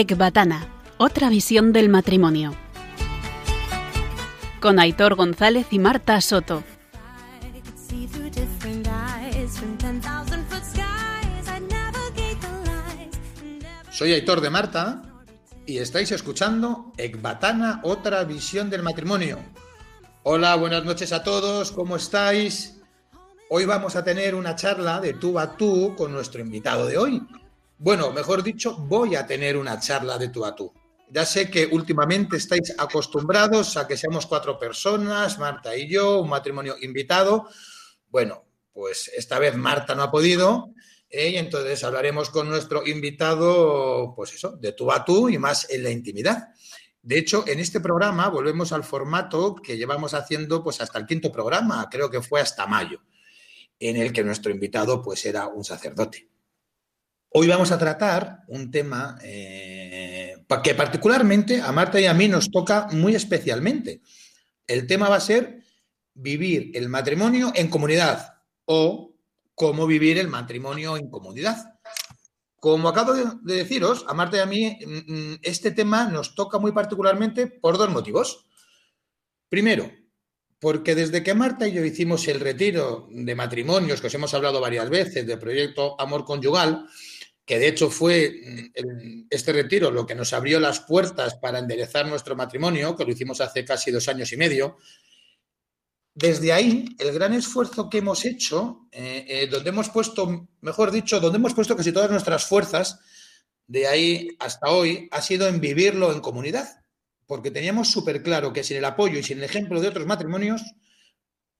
Ecbatana, otra visión del matrimonio. Con Aitor González y Marta Soto. I could see through different eyes from 10,000 foot skies. I'd navigate the lies. and ever- Soy Aitor de Marta y estáis escuchando Ecbatana, otra visión del matrimonio. Hola, buenas noches a todos, ¿cómo estáis? Hoy vamos a tener una charla de tú a tú con nuestro invitado de hoy. Bueno, mejor dicho, voy a tener una charla de tú a tú. Ya sé que últimamente estáis acostumbrados a que seamos cuatro personas, Marta y yo, un matrimonio invitado. Bueno, pues esta vez Marta no ha podido, ¿eh? y entonces hablaremos con nuestro invitado, pues eso, de tú a tú y más en la intimidad. De hecho, en este programa volvemos al formato que llevamos haciendo pues hasta el quinto programa, creo que fue hasta mayo, en el que nuestro invitado pues era un sacerdote. Hoy vamos a tratar un tema eh, que particularmente a Marta y a mí nos toca muy especialmente. El tema va a ser vivir el matrimonio en comunidad o cómo vivir el matrimonio en comunidad. Como acabo de, de deciros, a Marta y a mí, mm, mm, este tema nos toca muy particularmente por dos motivos. Primero, porque desde que Marta y yo hicimos el retiro de matrimonios, que os hemos hablado varias veces, del proyecto Amor Conyugal, que de hecho fue mm, este retiro lo que nos abrió las puertas para enderezar nuestro matrimonio, que lo hicimos hace casi dos años y medio, desde ahí, el gran esfuerzo que hemos hecho, eh, eh, donde hemos puesto, mejor dicho, donde hemos puesto casi todas nuestras fuerzas, de ahí hasta hoy, ha sido en vivirlo en comunidad. Porque teníamos súper claro que sin el apoyo y sin el ejemplo de otros matrimonios,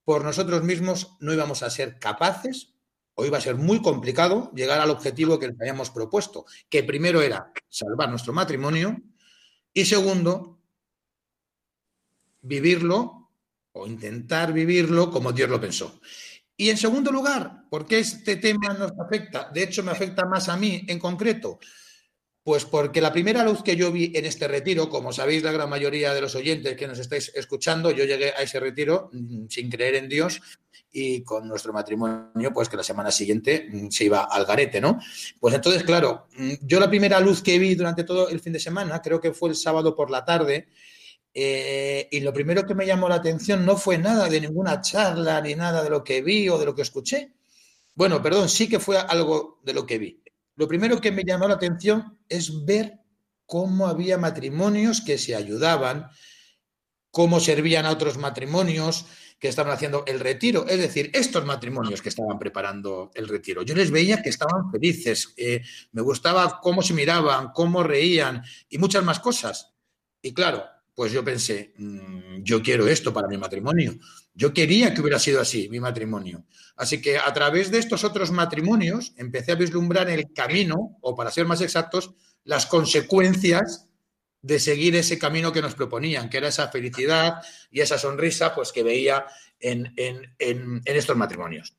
por nosotros mismos no íbamos a ser capaces, o iba a ser muy complicado, llegar al objetivo que nos habíamos propuesto, que primero era salvar nuestro matrimonio y segundo, vivirlo o intentar vivirlo como Dios lo pensó. Y en segundo lugar, ¿por qué este tema nos afecta? De hecho, me afecta más a mí en concreto. Pues porque la primera luz que yo vi en este retiro, como sabéis la gran mayoría de los oyentes que nos estáis escuchando, yo llegué a ese retiro mm, sin creer en Dios y con nuestro matrimonio, pues que la semana siguiente mm, se iba al garete, ¿no? Pues entonces, claro, mm, yo la primera luz que vi durante todo el fin de semana, creo que fue el sábado por la tarde, eh, y lo primero que me llamó la atención no fue nada de ninguna charla ni nada de lo que vi o de lo que escuché. Bueno, perdón, sí que fue algo de lo que vi. Lo primero que me llamó la atención es ver cómo había matrimonios que se ayudaban, cómo servían a otros matrimonios que estaban haciendo el retiro. Es decir, estos matrimonios que estaban preparando el retiro. Yo les veía que estaban felices, eh, me gustaba cómo se miraban, cómo reían y muchas más cosas. Y claro, pues yo pensé, mm, yo quiero esto para mi matrimonio. Yo quería que hubiera sido así mi matrimonio. Así que a través de estos otros matrimonios empecé a vislumbrar el camino, o para ser más exactos, las consecuencias de seguir ese camino que nos proponían, que era esa felicidad y esa sonrisa pues, que veía en, en- en- estos matrimonios.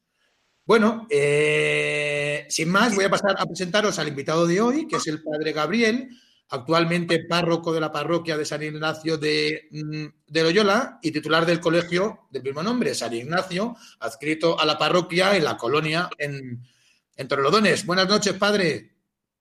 Bueno, eh, sin más, voy a pasar a presentaros al invitado de hoy, que es el padre Gabriel, actualmente párroco de la parroquia de San Ignacio de, mm, de Loyola y titular del colegio del mismo nombre, San Ignacio, adscrito a la parroquia en la colonia en, en Torrelodones. Buenas noches, padre.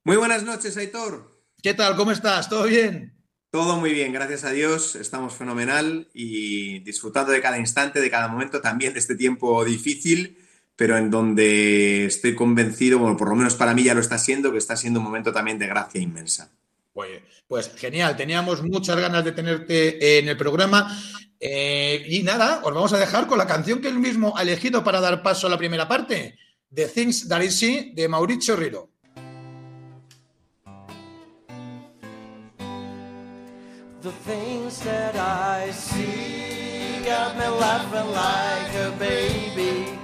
Muy buenas noches, Aitor. ¿Qué tal? ¿Cómo estás? ¿Todo bien? Todo muy bien, gracias a Dios. Estamos fenomenal y disfrutando de cada instante, de cada momento, también de este tiempo difícil, pero en donde estoy convencido, bueno, por lo menos para mí ya lo está siendo, que está siendo un momento también de gracia inmensa. Pues, pues genial, teníamos muchas ganas de tenerte en el programa. Eh, y nada, os vamos a dejar con la canción que él mismo ha elegido para dar paso a la primera parte, The Things That I See, de Mauricio Riro. The things that I see got me laughing like a baby.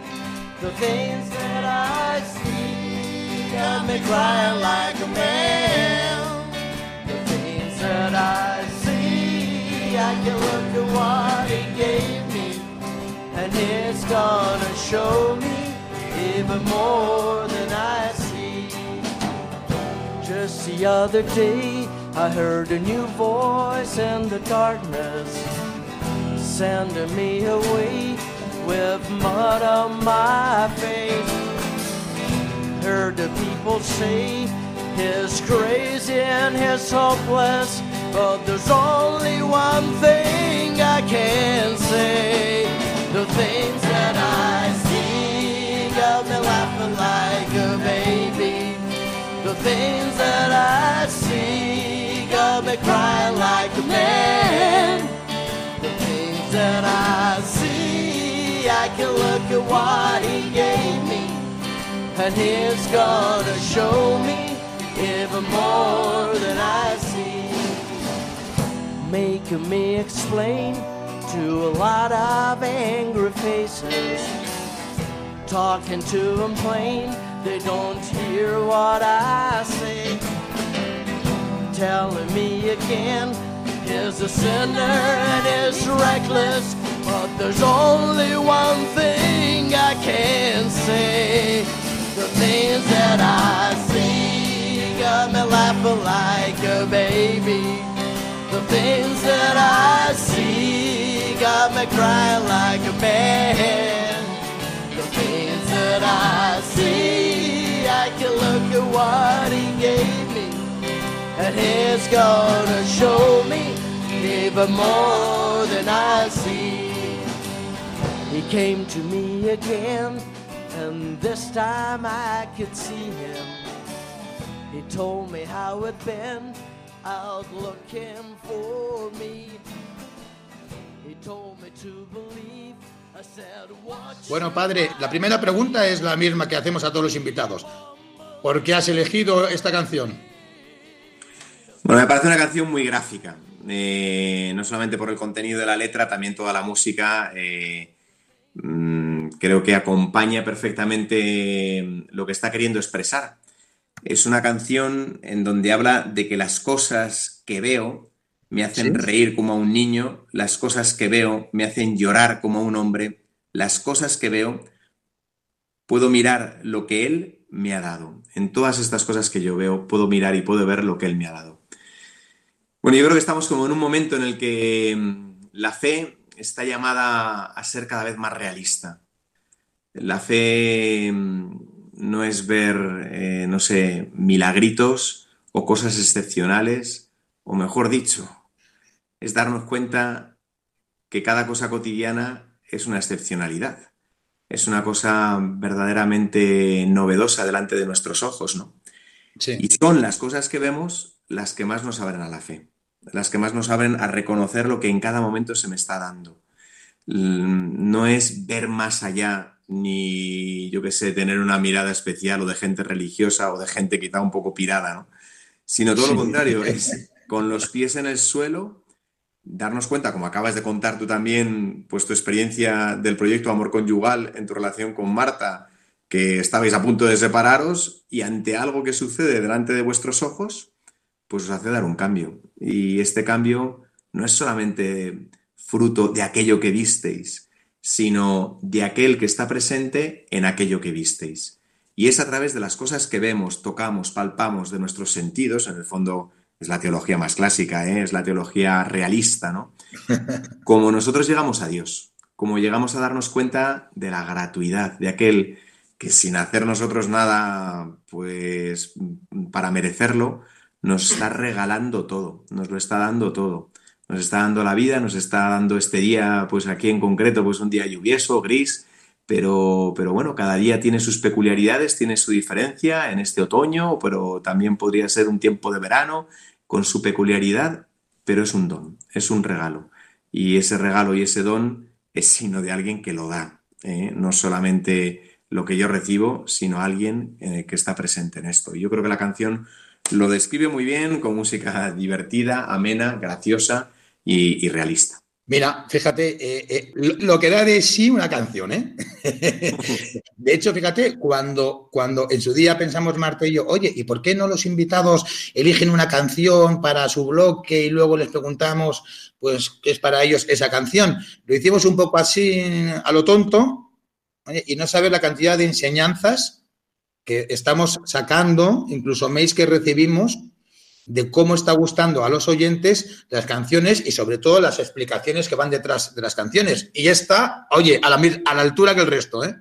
The things that I see got me crying like a man. That I see, I can look at what he gave me, and it's gonna show me even more than I see. Just the other day, I heard a new voice in the darkness, sending me away with mud on my face. Heard the people say he's crazy and he's hopeless, but there's only one thing I can say. The things that I see got me laughing like a baby. The things that I see got me crying like a man. The things that I see, I can look at what he gave me, and he's gonna show me even more than I see. Making me explain to a lot of angry faces talking to them plain. They don't hear what I say. Telling me again, he's a sinner and is reckless. But there's only one thing I can say. The things that I see got me laughing like a baby. The things that I see got me crying like a man. The things that I see, I can look at what he gave me, and he's gonna show me even more than I see. He came to me again, and this time I could see him. He told me how it'd been out looking for me. He told me to believe. I said, "Watch Bueno, padre, la primera pregunta es la misma que hacemos a todos los invitados. ¿Por qué has elegido esta canción? Bueno, me parece una canción muy gráfica. Eh, no solamente por el contenido de la letra, también toda la música. eh, mm, creo que acompaña perfectamente lo que está queriendo expresar. Es una canción en donde habla de que las cosas que veo me hacen Sí. reír como a un niño, las cosas que veo me hacen llorar como a un hombre, las cosas que veo puedo mirar lo que él me ha dado. En todas estas cosas que yo veo, puedo mirar y puedo ver lo que él me ha dado. Bueno, yo creo que estamos como en un momento en el que mm, la fe está llamada a ser cada vez más realista. La fe mm, no es ver, eh, no sé, milagritos o cosas excepcionales, o mejor dicho, es darnos cuenta que cada cosa cotidiana es una excepcionalidad. Es una cosa verdaderamente novedosa delante de nuestros ojos, ¿no? Sí. Y son las cosas que vemos las que más nos abren a la fe, las que más nos abren a reconocer lo que en cada momento se me está dando. No es ver más allá, ni yo qué sé, tener una mirada especial o de gente religiosa o de gente quizá un poco pirada, ¿no? Sino todo lo contrario, es con los pies en el suelo, darnos cuenta, como acabas de contar tú también, pues tu experiencia del proyecto Amor Conyugal en tu relación con Marta, que estabais a punto de separaros y ante algo que sucede delante de vuestros ojos, pues os hace dar un cambio. Y este cambio no es solamente fruto de aquello que visteis, sino de aquel que está presente en aquello que visteis. Y es a través de las cosas que vemos, tocamos, palpamos de nuestros sentidos, en el fondo es la teología más clásica, ¿eh? es la teología realista, ¿no? Como nosotros llegamos a Dios, como llegamos a darnos cuenta de la gratuidad, de aquel que sin hacer nosotros nada, pues para merecerlo, nos está regalando todo, nos lo está dando todo. Nos está dando la vida, nos está dando este día, pues aquí en concreto, pues un día lluvioso, gris, pero, pero bueno, cada día tiene sus peculiaridades, tiene su diferencia en este otoño, pero también podría ser un tiempo de verano con su peculiaridad, pero es un don, es un regalo. Y ese regalo y ese don es signo de alguien que lo da, ¿eh? no solamente lo que yo recibo, sino alguien eh, que está presente en esto. Y yo creo que la canción lo describe muy bien, con música divertida, amena, graciosa y, y realista. Mira, fíjate, eh, eh, lo, que da de sí una canción, ¿eh? De hecho, fíjate, cuando, cuando en su día pensamos Marta y yo, oye, ¿y por qué no los invitados eligen una canción para su bloque y luego les preguntamos, pues, qué es para ellos esa canción? Lo hicimos un poco así a lo tonto, oye, y no sabes la cantidad de enseñanzas que estamos sacando, incluso mails que recibimos, de cómo está gustando a los oyentes las canciones y sobre todo las explicaciones que van detrás de las canciones. Y está, oye, a la, a la altura que el resto, ¿eh?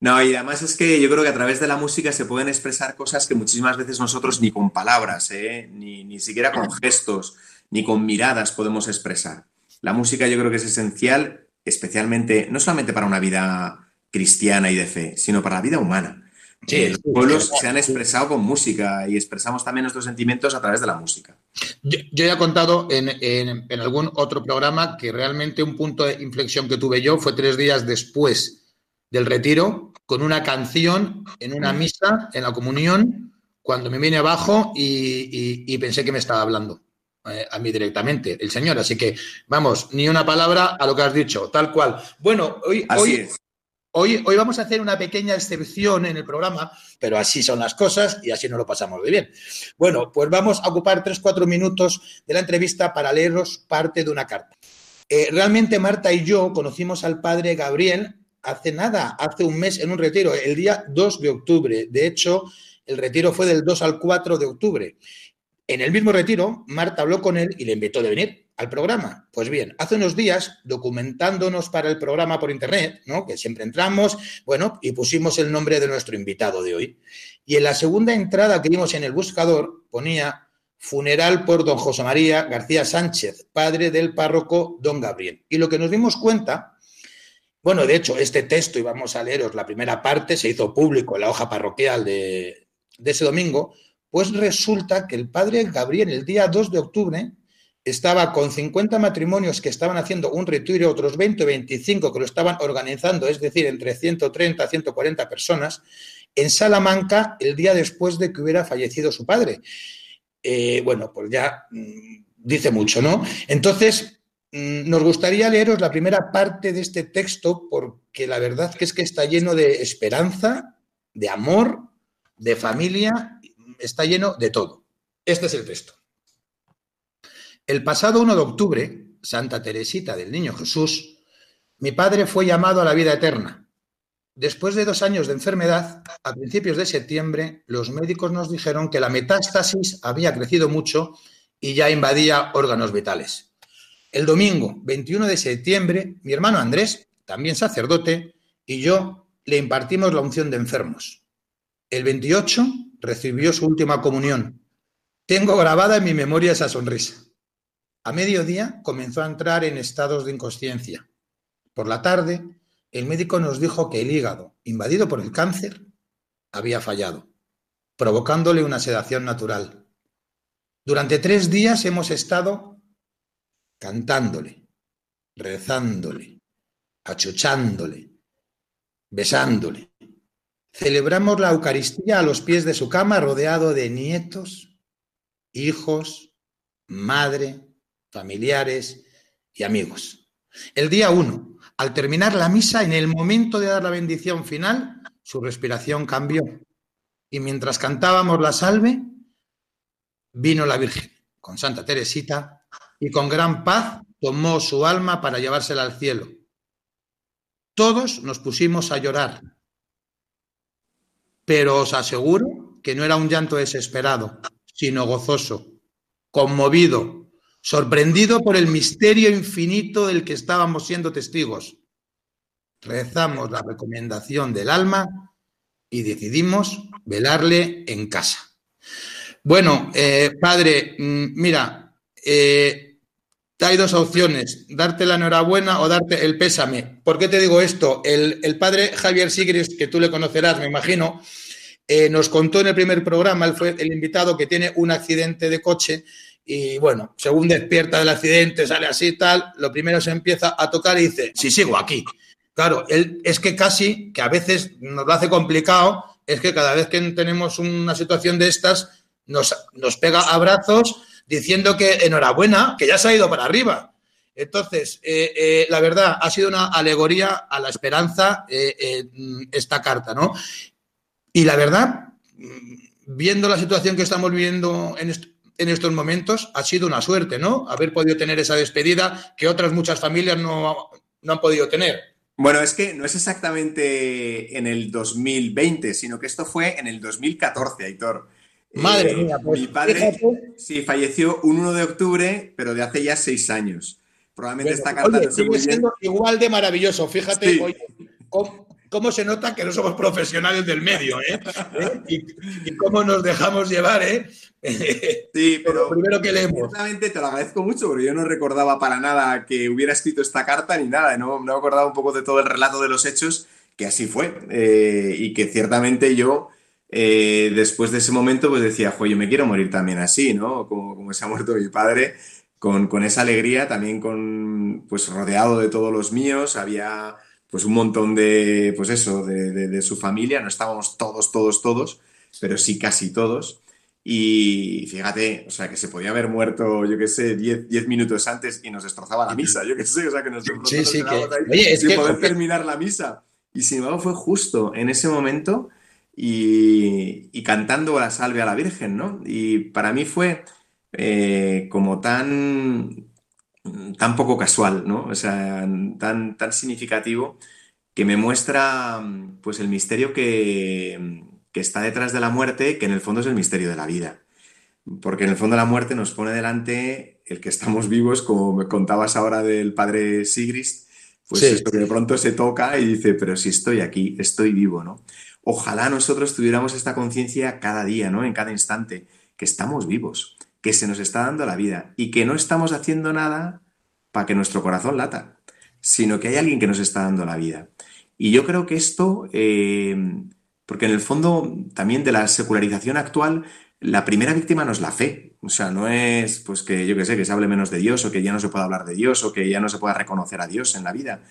No, y además es que yo creo que a través de la música se pueden expresar cosas que muchísimas veces nosotros ni con palabras, ¿eh? ni, ni siquiera con gestos, ni con miradas podemos expresar. La música yo creo que es esencial, especialmente, no solamente para una vida cristiana y de fe, sino para la vida humana. Sí, los pueblos se han expresado con música y expresamos también nuestros sentimientos a través de la música. Yo, yo ya he contado en, en- en algún otro programa que realmente un punto de inflexión que tuve yo fue tres días después del retiro, con una canción en una misa, en la comunión, cuando me vine abajo y, y- y pensé que me estaba hablando eh, a mí directamente, el Señor. Así que, vamos, ni una palabra a lo que has dicho, tal cual. Bueno, hoy, Así hoy, es. Hoy, hoy vamos a hacer una pequeña excepción en el programa, pero así son las cosas y así nos lo pasamos de bien. Bueno, pues vamos a ocupar tres, cuatro minutos de la entrevista para leeros parte de una carta. Eh, realmente Marta y yo conocimos al padre Gabriel hace nada, hace un mes en un retiro, el día 2 de octubre. De hecho, el retiro fue del 2 al 4 de octubre. En el mismo retiro, Marta habló con él y le invitó de venir al programa. Pues bien, hace unos días, documentándonos para el programa por internet, ¿no? que siempre entramos, bueno, y pusimos el nombre de nuestro invitado de hoy. Y en la segunda entrada que vimos en el buscador ponía funeral por don José María García Sánchez, padre del párroco don Gabriel. Y lo que nos dimos cuenta, bueno, de hecho, este texto, y vamos a leeros la primera parte, se hizo público en la hoja parroquial de, de ese domingo, pues resulta que el padre Gabriel el día 2 de octubre estaba con 50 matrimonios que estaban haciendo un retiro, otros 20 o 25 que lo estaban organizando, es decir, entre 130 a 140 personas, en Salamanca el día después de que hubiera fallecido su padre. Eh, bueno, pues ya mm, dice mucho, ¿no? Entonces, mm, nos gustaría leeros la primera parte de este texto porque la verdad que es que está lleno de esperanza, de amor, de familia, está lleno de todo. Este es el texto. El pasado 1 de octubre, Santa Teresita del Niño Jesús, mi padre fue llamado a la vida eterna. Después de dos años de enfermedad, a principios de septiembre, los médicos nos dijeron que la metástasis había crecido mucho y ya invadía órganos vitales. El domingo 21 de septiembre, mi hermano Andrés, también sacerdote, y yo le impartimos la unción de enfermos. El 28 recibió su última comunión. Tengo grabada en mi memoria esa sonrisa. A mediodía comenzó a entrar en estados de inconsciencia. Por la tarde, el médico nos dijo que el hígado, invadido por el cáncer, había fallado, provocándole una sedación natural. Durante tres días hemos estado cantándole, rezándole, achuchándole, besándole. Celebramos la Eucaristía a los pies de su cama rodeado de nietos, hijos, madre, familiares y amigos. El día 1, al terminar la misa, en el momento de dar la bendición final, su respiración cambió. Y mientras cantábamos la salve, vino la Virgen con Santa Teresita y con gran paz tomó su alma para llevársela al cielo. Todos nos pusimos a llorar, pero os aseguro que no era un llanto desesperado, sino gozoso, conmovido, sorprendido por el misterio infinito del que estábamos siendo testigos. Rezamos la recomendación del alma y decidimos velarle en casa. Bueno, eh, padre, mm, mira, eh, hay dos opciones, darte la enhorabuena o darte el pésame. ¿Por qué te digo esto? El, padre Javier Sigris, que tú le conocerás, me imagino, eh, nos contó en el primer programa, él fue el invitado que tiene un accidente de coche y bueno, según despierta del accidente, sale así y tal, lo primero se empieza a tocar y dice, si sigo aquí. Claro, él es que casi, que a veces nos lo hace complicado, es que cada vez que tenemos una situación de estas, nos, nos pega abrazos diciendo que enhorabuena, que ya se ha ido para arriba. Entonces, eh, eh, la verdad, ha sido una alegoría a la esperanza eh, eh, esta carta, ¿no? Y la verdad, viendo la situación que estamos viviendo en, en, estos momentos, ha sido una suerte, ¿no? Haber podido tener esa despedida que otras muchas familias no, no han podido tener. Bueno, es que no es exactamente en el 2020, sino que esto fue en el 2014, Aitor. Madre Eh, mía, pues mi padre fíjate. sí falleció un 1 de octubre, pero de hace ya seis años. Probablemente esta carta Oye, no sigue bien. siendo igual de maravilloso. Fíjate, Sí. oye, cómo, cómo se nota que no somos profesionales del medio, ¿eh? ¿Eh? Y, y cómo nos dejamos llevar, ¿eh? Sí, pero primero que leemos. Te lo agradezco mucho porque yo no recordaba para nada que hubiera escrito esta carta ni nada, no, no me acordaba un poco de todo el relato de los hechos, que así fue. Eh, y que ciertamente yo, eh, después de ese momento, pues decía, jo, yo me quiero morir también así, ¿no? Como, como se ha muerto mi padre, con, con esa alegría, también con, pues rodeado de todos los míos, había pues un montón de, pues eso, de, de- de su familia, no estábamos todos, todos, todos, pero sí casi todos. Y fíjate, o sea, que se podía haber muerto, yo qué sé, 10 10 minutos antes y nos destrozaba la misa, yo qué sé, o sea, que nos, Sí, sí, que- ahí oye, es sin que- poder terminar la misa. Y sin embargo fue justo en ese momento y, y cantando la salve a la Virgen, ¿no? Y para mí fue eh, como tan, tan poco casual, ¿no? O sea, tan, tan significativo que me muestra pues el misterio que, que está detrás de la muerte, que en el fondo es el misterio de la vida. Porque en el fondo la muerte nos pone delante el que estamos vivos, como me contabas ahora del padre Sigrist, pues Sí. esto que de pronto se toca y dice, pero si estoy aquí, estoy vivo, ¿no? Ojalá nosotros tuviéramos esta conciencia cada día, ¿no? En cada instante, que estamos vivos, que se nos está dando la vida y que no estamos haciendo nada para que nuestro corazón lata, sino que hay alguien que nos está dando la vida. Y yo creo que esto, eh, porque en el fondo también de la secularización actual, la primera víctima no es la fe. O sea, no es pues que yo que sé, que se hable menos de Dios o que ya no se pueda hablar de Dios o que ya no se pueda reconocer a Dios en la vida,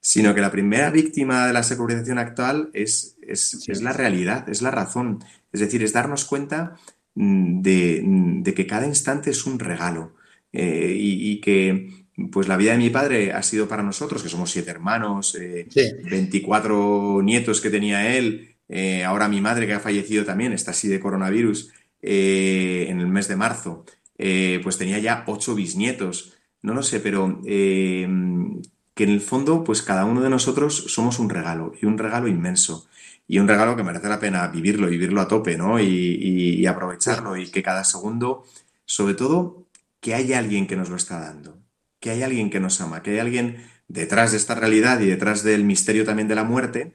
sino que la primera víctima de la secularización actual es, es, es la realidad, es la razón. Es decir, es darnos cuenta de, mm, de que cada instante es un regalo eh, y, y que pues la vida de mi padre ha sido para nosotros, que somos siete hermanos, eh, Sí. 24 nietos que tenía él, eh, ahora mi madre que ha fallecido también, está así de coronavirus, eh, en el mes de marzo, eh, pues tenía ya ocho bisnietos, no lo sé, pero eh, que en el fondo, pues cada uno de nosotros somos un regalo y un regalo inmenso. Y un regalo que merece la pena vivirlo, vivirlo a tope, ¿no? Y, aprovecharlo y que cada segundo, sobre todo, que hay alguien que nos lo está dando, que hay alguien que nos ama, que hay alguien detrás de esta realidad y detrás del misterio también de la muerte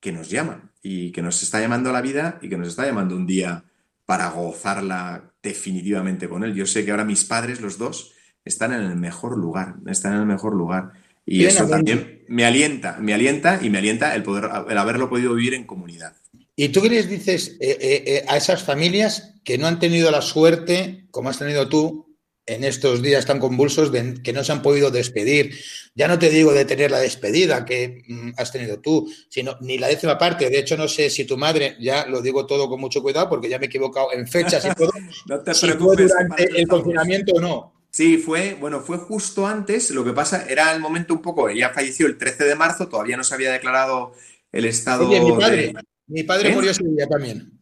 que nos llama y que nos está llamando a la vida y que nos está llamando un día para gozarla definitivamente con él. Yo sé que ahora mis padres, los dos, están en el mejor lugar, están en el mejor lugar. Y eso también me alienta, me alienta y me alienta el poder, el haberlo podido vivir en comunidad. ¿Y tú qué les dices eh, eh, eh, a esas familias que no han tenido la suerte, como has tenido tú, en estos días tan convulsos, de que no se han podido despedir? Ya no te digo de tener la despedida que mm, has tenido tú, sino ni la décima parte. De hecho, no sé si tu madre, ya lo digo todo con mucho cuidado porque ya me he equivocado en fechas y todo, No te si preocupes. durante el confinamiento o no. Sí, fue, bueno, fue justo antes, lo que pasa era el momento un poco, ella falleció el 13 de marzo, todavía no se había declarado el estado Oye, mi de- padre, mi padre ¿Eh? murió ese día también,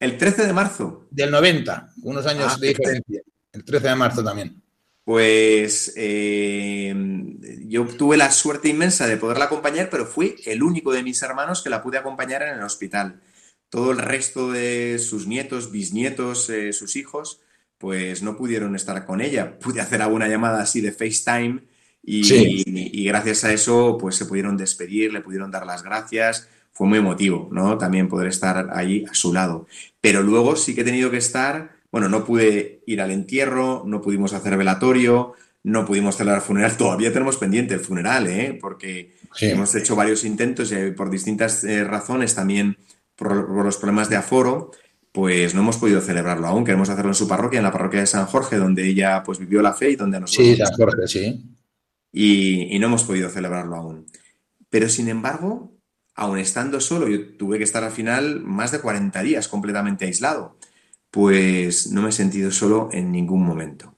El 13 de marzo. del 90, unos años Ah, de diferencia. El 13 de marzo también. Pues eh, yo tuve la suerte inmensa de poderla acompañar, pero fui el único de mis hermanos que la pude acompañar en el hospital. Todo el resto de sus nietos, bisnietos, eh, sus hijos, pues no pudieron estar con ella. Pude hacer alguna llamada así de FaceTime y, Sí. y gracias a eso pues se pudieron despedir, le pudieron dar las gracias. Fue muy emotivo, ¿no? También poder estar ahí a su lado. Pero luego sí que he tenido que estar, bueno, no pude ir al entierro, no pudimos hacer velatorio, no pudimos celebrar funeral. Todavía tenemos pendiente el funeral, ¿eh? Porque Sí. hemos hecho varios intentos y por distintas eh, razones, también por, por los problemas de aforo, pues no hemos podido celebrarlo aún. Queremos hacerlo en su parroquia, en la parroquia de San Jorge, donde ella pues vivió la fe y donde nosotros Sí, San Jorge, sí. y, y no hemos podido celebrarlo aún. Pero sin embargo, aun estando solo, yo tuve que estar al final más de 40 días completamente aislado, pues no me he sentido solo en ningún momento.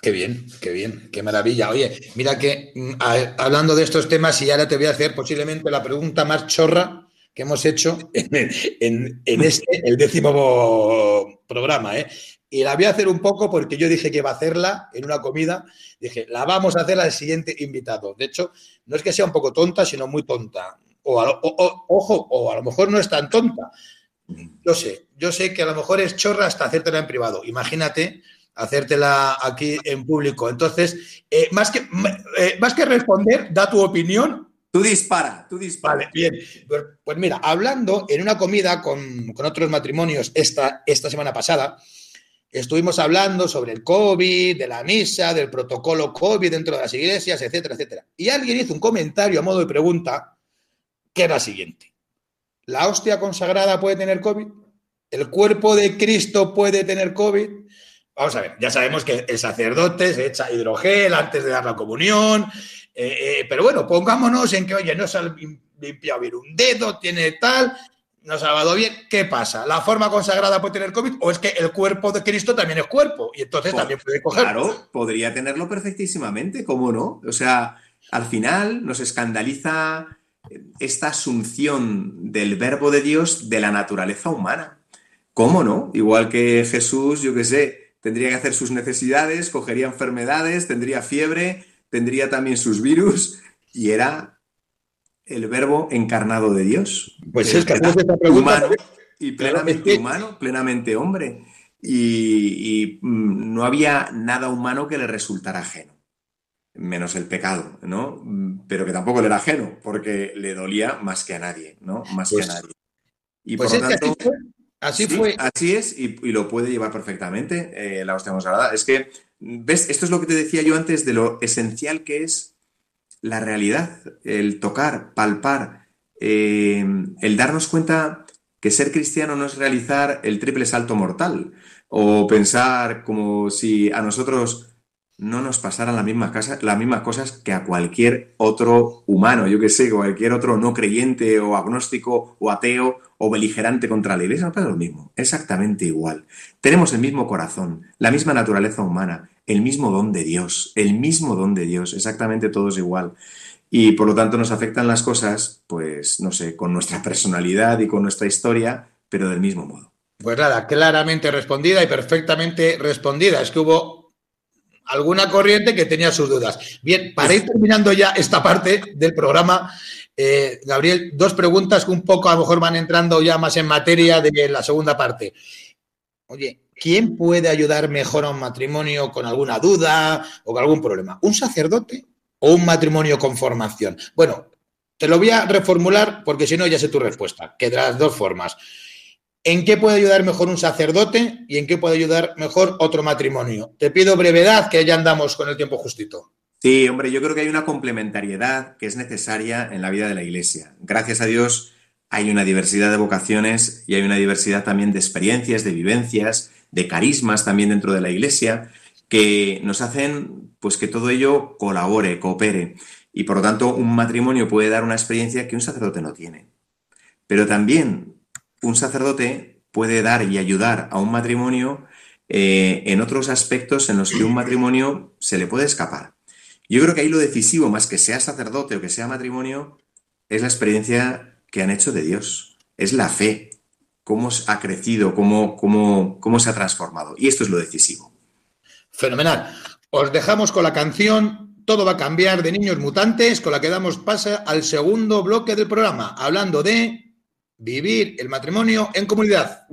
Qué bien, qué bien, qué maravilla. Oye, mira que mm, a- hablando de estos temas, y ahora te voy a hacer posiblemente la pregunta más chorra que hemos hecho en, este, el décimo programa, ¿eh? Y la voy a hacer un poco porque yo dije que iba a hacerla en una comida. Dije, la vamos a hacer al siguiente invitado. De hecho, no es que sea un poco tonta, sino muy tonta. O, a ojo, o a lo mejor no es tan tonta. Yo sé, yo sé que a lo mejor es chorra hasta hacértela en privado. Imagínate hacértela aquí en público. Entonces, eh, más, que, eh, más que responder, da tu opinión. Tú dispara, tú dispara. Vale, bien. Pues, pues mira, hablando en una comida con, otros matrimonios esta, esta semana pasada, estuvimos hablando sobre el COVID, de la misa, del protocolo COVID dentro de las iglesias, etcétera, etcétera. Y alguien hizo un comentario a modo de pregunta que era siguiente. ¿La hostia consagrada puede tener COVID? ¿El cuerpo de Cristo puede tener COVID? Vamos a ver, ya sabemos que el sacerdote se echa hidrogel antes de dar la comunión, eh, eh, pero bueno, pongámonos en que, oye, no se ha limpiado bien un dedo, tiene tal, no se ha lavado bien, ¿qué pasa? ¿La forma consagrada puede tener COVID o es que el cuerpo de Cristo también es cuerpo y entonces Pues, también puede coger? Claro, podría tenerlo perfectísimamente, ¿cómo no? O sea, al final nos escandaliza esta asunción del verbo de Dios de la naturaleza humana. ¿Cómo no? Igual que Jesús, yo qué sé, tendría que hacer sus necesidades, cogería enfermedades, tendría fiebre, tendría también sus virus y era el verbo encarnado de Dios. Pues es que esta pregunta. humano y Claro, plenamente es que- humano, plenamente hombre. Y, y, mm, no había nada humano que le resultara ajeno, menos el pecado, ¿no? Mm, Pero que tampoco le era ajeno, porque le dolía más que a nadie, ¿no? Más Pues- que a nadie. Y Pues por lo tanto, así fue. Así Sí, fue. así es, y, y lo puede llevar perfectamente eh, la hostia consagrada. Es que, ¿ves? Esto es lo que te decía yo antes de lo esencial que es la realidad, el tocar, palpar, eh, el darnos cuenta que ser cristiano no es realizar el triple salto mortal o pensar como si a nosotros no nos pasaran las mismas, casas, las mismas cosas que a cualquier otro humano, yo que sé, cualquier otro no creyente o agnóstico o ateo o beligerante contra la iglesia, nos pasa lo mismo, exactamente igual. Tenemos el mismo corazón, la misma naturaleza humana, el mismo don de Dios, el mismo don de Dios, exactamente todos igual. Y por lo tanto nos afectan las cosas, pues, no sé, con nuestra personalidad y con nuestra historia, pero del mismo modo. Pues nada, claramente respondida y perfectamente respondida. Es que hubo alguna corriente que tenía sus dudas. Bien, para ir terminando ya esta parte del programa, eh, Gabriel, dos preguntas que un poco a lo mejor van entrando ya más en materia de la segunda parte. Oye, ¿quién puede ayudar mejor a un matrimonio con alguna duda o con algún problema? ¿Un sacerdote o un matrimonio con formación? Bueno, te lo voy a reformular porque si no ya sé tu respuesta, que de las dos formas. ¿En qué puede ayudar mejor un sacerdote y en qué puede ayudar mejor otro matrimonio? Te pido brevedad, que ya andamos con el tiempo justito. Sí, hombre, yo creo que hay una complementariedad que es necesaria en la vida de la Iglesia. Gracias a Dios hay una diversidad de vocaciones y hay una diversidad también de experiencias, de vivencias, de carismas también dentro de la Iglesia que nos hacen pues que todo ello colabore, coopere y por lo tanto un matrimonio puede dar una experiencia que un sacerdote no tiene. Pero también un sacerdote puede dar y ayudar a un matrimonio eh, en otros aspectos en los que un matrimonio se le puede escapar. Yo creo que ahí lo decisivo, más que sea sacerdote o que sea matrimonio, es la experiencia que han hecho de Dios. Es la fe, cómo ha crecido, cómo, cómo, cómo se ha transformado. Y esto es lo decisivo. Fenomenal. Os dejamos con la canción Todo va a cambiar de Niños Mutantes, con la que damos paso al segundo bloque del programa, hablando de vivir el matrimonio en comunidad.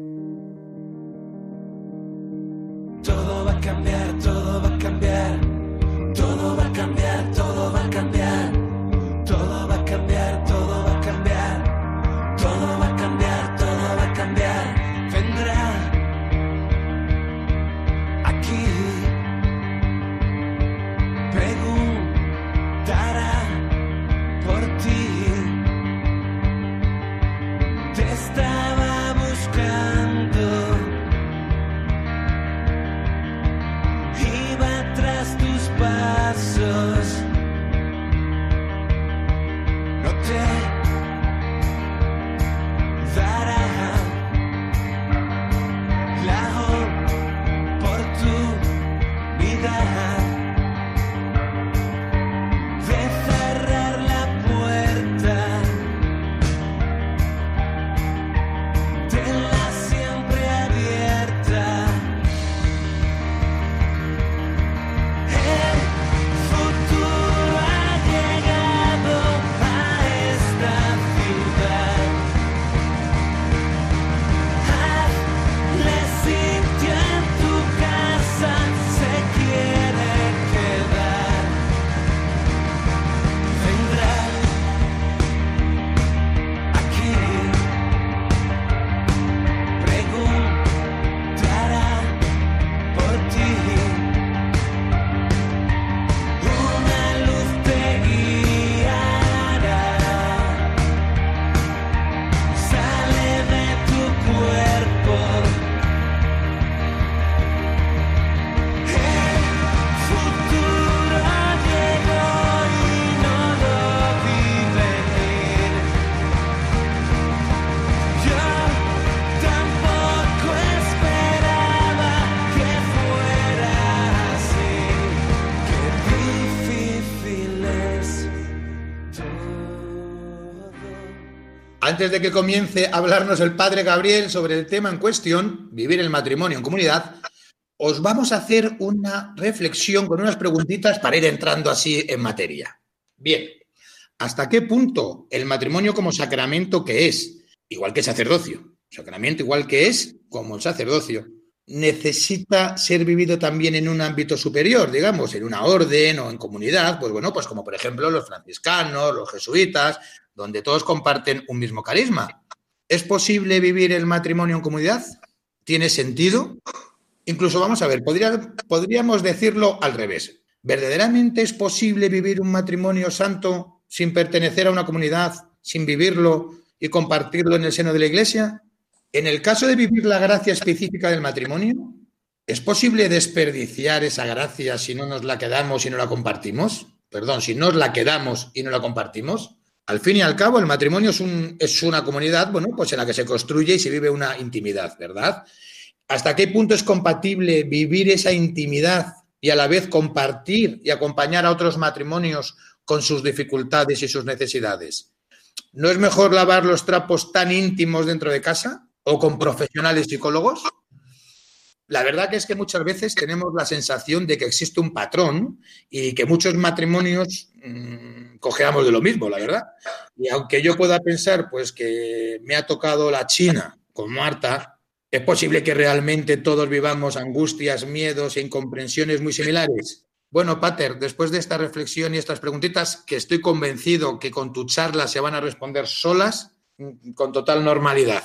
Antes de que comience a hablarnos el padre Gabriel sobre el tema en cuestión, vivir el matrimonio en comunidad, os vamos a hacer una reflexión con unas preguntitas para ir entrando así en materia. Bien, ¿hasta qué punto el matrimonio como sacramento que es, igual que sacerdocio, sacramento igual que es como el sacerdocio, necesita ser vivido también en un ámbito superior, digamos, en una orden o en comunidad, pues bueno, pues como por ejemplo los franciscanos, los jesuitas, donde todos comparten un mismo carisma. ¿Es posible vivir el matrimonio en comunidad? ¿Tiene sentido? Incluso vamos a ver, podría- podríamos decirlo al revés. ¿Verdaderamente es posible vivir un matrimonio santo sin pertenecer a una comunidad, sin vivirlo y compartirlo en el seno de la iglesia? En el caso de vivir la gracia específica del matrimonio, ¿es posible desperdiciar esa gracia si no nos la quedamos y no la compartimos? Perdón, si nos la quedamos y no la compartimos. Al fin y al cabo, el matrimonio es, es una comunidad, bueno, pues en la que se construye y se vive una intimidad, ¿verdad? ¿Hasta qué punto es compatible vivir esa intimidad y a la vez compartir y acompañar a otros matrimonios con sus dificultades y sus necesidades? ¿No es mejor lavar los trapos tan íntimos dentro de casa o con profesionales psicólogos? La verdad es que muchas veces tenemos la sensación de que existe un patrón y que muchos matrimonios mmm, cojeamos de lo mismo, la verdad. Y aunque yo pueda pensar pues que me ha tocado la China con Marta, ¿es posible que realmente todos vivamos angustias, miedos e incomprensiones muy similares? Bueno, Pater, después de esta reflexión y estas preguntitas, que estoy convencido que con tu charla se van a responder solas, mm, con total normalidad.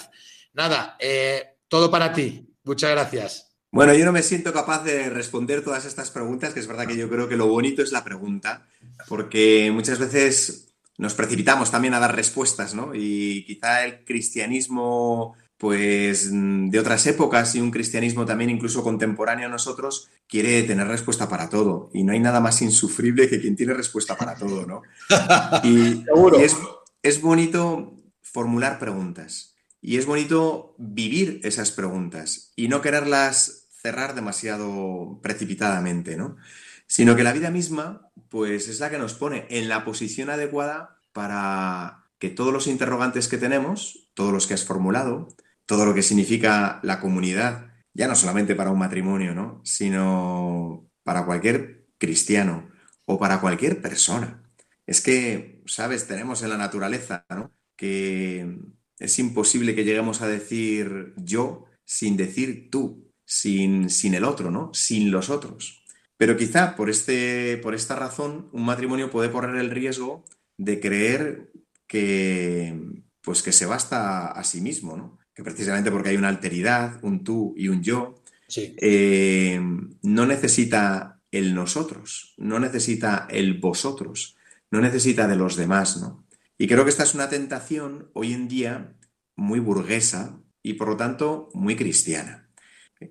Nada, eh, todo para ti. Muchas gracias. Bueno, yo no me siento capaz de responder todas estas preguntas, que es verdad que yo creo que lo bonito es la pregunta, porque muchas veces nos precipitamos también a dar respuestas, ¿no? Y quizá el cristianismo, pues de otras épocas y un cristianismo también incluso contemporáneo a nosotros, quiere tener respuesta para todo. Y no hay nada más insufrible que quien tiene respuesta para todo, ¿no? Y, Seguro. y es, es bonito formular preguntas. Y es bonito vivir esas preguntas y no quererlas cerrar demasiado precipitadamente, ¿no? Sino que la vida misma, pues es la que nos pone en la posición adecuada para que todos los interrogantes que tenemos, todos los que has formulado, todo lo que significa la comunidad, ya no solamente para un matrimonio, ¿no? Sino para cualquier cristiano o para cualquier persona. Es que, sabes, tenemos en la naturaleza, ¿no? Que es imposible que lleguemos a decir yo sin decir tú, sin, sin el otro, ¿no? Sin los otros. Pero quizá por, este, por esta razón un matrimonio puede correr el riesgo de creer que, pues que se basta a sí mismo, ¿no? Que precisamente porque hay una alteridad, un tú y un yo, Sí. eh, no necesita el nosotros, no necesita el vosotros, no necesita de los demás, ¿no? Y creo que esta es una tentación hoy en día muy burguesa y por lo tanto muy cristiana.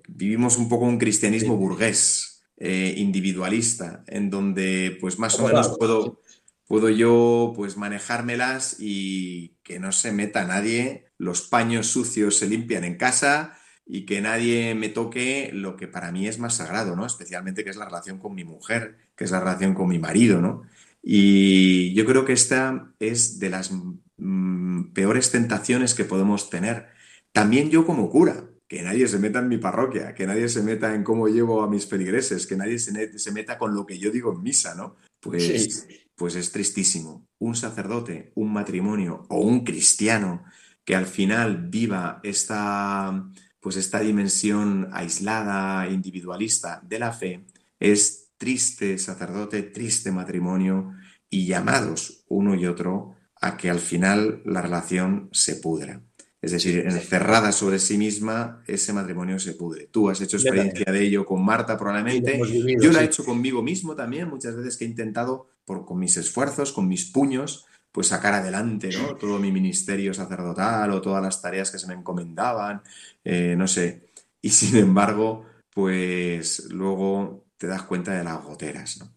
Vivimos un poco un cristianismo Sí. burgués, eh, individualista, en donde pues más o menos puedo, puedo yo pues manejármelas y que no se meta nadie, los paños sucios se limpian en casa y que nadie me toque lo que para mí es más sagrado, ¿no? Especialmente que es la relación con mi mujer, que es la relación con mi marido, ¿no? Y yo creo que esta es de las mm, peores tentaciones que podemos tener. También yo como cura, que nadie se meta en mi parroquia, que nadie se meta en cómo llevo a mis feligreses, que nadie se, meta con lo que yo digo en misa, ¿no? Pues, pues es tristísimo. Un sacerdote, un matrimonio o un cristiano que al final viva esta, pues esta dimensión aislada, individualista de la fe, es triste sacerdote, triste matrimonio y llamados uno y otro a que al final la relación se pudra. Es decir, encerrada sobre sí misma, ese matrimonio se pudre. Tú has hecho experiencia de ello con Marta probablemente. vivido, Yo lo he hecho conmigo mismo también, muchas veces que he intentado, por, con mis esfuerzos, con mis puños, pues sacar adelante, ¿no? Todo mi ministerio sacerdotal o todas las tareas que se me encomendaban, eh, no sé. Y sin embargo, pues luego te das cuenta de las goteras, ¿no?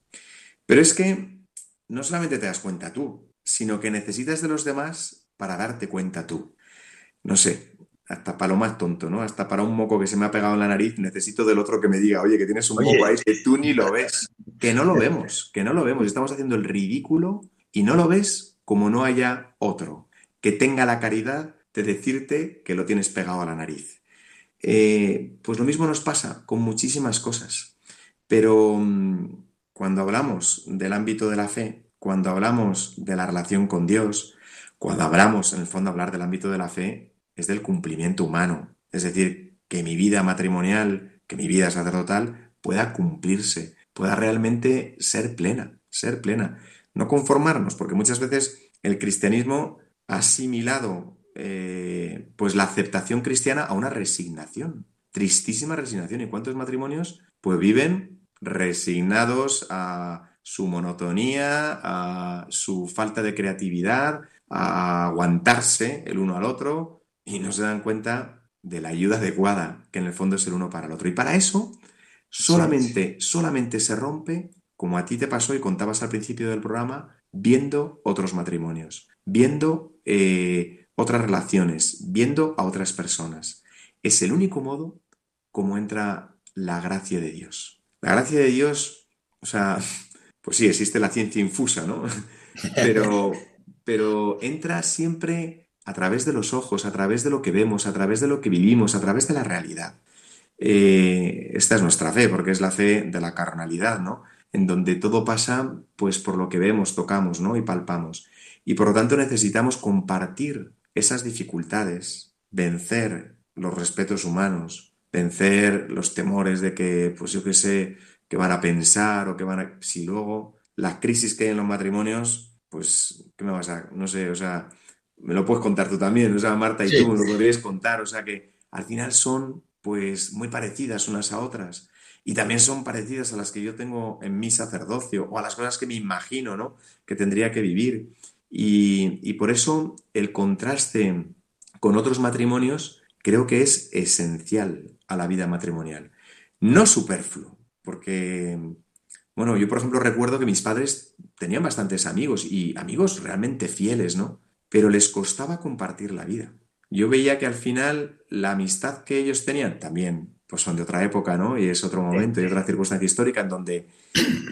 Pero es que no solamente te das cuenta tú, sino que necesitas de los demás para darte cuenta tú. No sé, hasta para lo más tonto, ¿no? Hasta para un moco que se me ha pegado en la nariz, necesito del otro que me diga, oye, que tienes un Oye. moco ahí que tú ni lo ves. Que no lo vemos, que no lo vemos. Estamos haciendo el ridículo y no lo ves como no haya otro. que tenga la caridad de decirte que lo tienes pegado a la nariz. Eh, pues lo mismo nos pasa con muchísimas cosas. Pero mm, cuando hablamos del ámbito de la fe, cuando hablamos de la relación con Dios, cuando hablamos, en el fondo, hablar del ámbito de la fe, es del cumplimiento humano. Es decir, que mi vida matrimonial, que mi vida sacerdotal pueda cumplirse, pueda realmente ser plena, ser plena. No conformarnos, porque muchas veces el cristianismo ha asimilado eh, pues la aceptación cristiana a una resignación, tristísima resignación. ¿Y cuántos matrimonios pues viven resignados a su monotonía, a su falta de creatividad, a aguantarse el uno al otro y no se dan cuenta de la ayuda adecuada que en el fondo es el uno para el otro. Y para eso solamente, solamente se rompe, como a ti te pasó y contabas al principio del programa, viendo otros matrimonios, viendo eh, otras relaciones, viendo a otras personas. Es el único modo como entra la gracia de Dios. La gracia de Dios, o sea, pues sí, existe la ciencia infusa, ¿no? Pero, pero entra siempre a través de los ojos, a través de lo que vemos, a través de lo que vivimos, a través de la realidad. Eh, esta es nuestra fe, porque es la fe de la carnalidad, ¿no? En donde todo pasa, pues, por lo que vemos, tocamos, ¿no? Y palpamos. Y por lo tanto necesitamos compartir esas dificultades, vencer los respetos humanos, vencer los temores de que, pues yo qué sé, que van a pensar o que van a... Si luego las crisis que hay en los matrimonios, pues, ¿qué me vas a...? No sé, o sea, me lo puedes contar tú también, o sea, Marta y Sí. tú me lo podríais contar, o sea, que al final son, pues, muy parecidas unas a otras. Y también son parecidas a las que yo tengo en mi sacerdocio o a las cosas que me imagino, ¿no? Que tendría que vivir. Y, y por eso el contraste con otros matrimonios creo que es esencial a la vida matrimonial. No superfluo, porque, bueno, yo por ejemplo recuerdo que mis padres tenían bastantes amigos y amigos realmente fieles, ¿no? Pero les costaba compartir la vida. Yo veía que al final la amistad que ellos tenían también, pues son de otra época, ¿no? Y es otro momento y otra circunstancia histórica en donde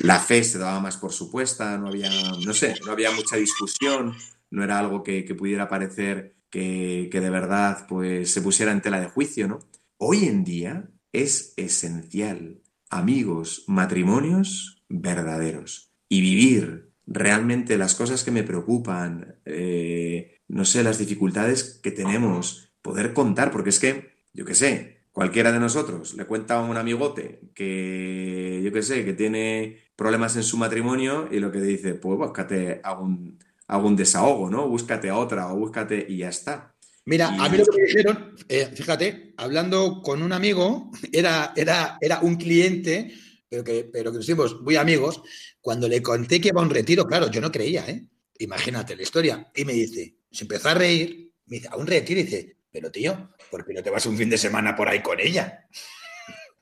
la fe se daba más por supuesta, no había, no sé, no había mucha discusión, no era algo que, que pudiera parecer que, que de verdad pues se pusiera en tela de juicio, ¿no? Hoy en día es esencial amigos, matrimonios verdaderos y vivir realmente las cosas que me preocupan, eh, no sé, las dificultades que tenemos, poder contar, porque es que, yo qué sé, cualquiera de nosotros le cuenta a un amigote que, yo qué sé, que tiene problemas en su matrimonio y lo que dice, pues búscate algún, algún desahogo, ¿no? Búscate a otra o búscate y ya está. Mira, a mí lo que me dijeron, eh, fíjate, hablando con un amigo, era, era, era un cliente, pero que, pero que nos hicimos muy amigos, cuando le conté que iba a un retiro, claro, yo no creía, ¿eh? Imagínate la historia. Y me dice, se empezó a reír, me dice, a un retiro, y dice, pero tío, ¿por qué no te vas un fin de semana por ahí con ella?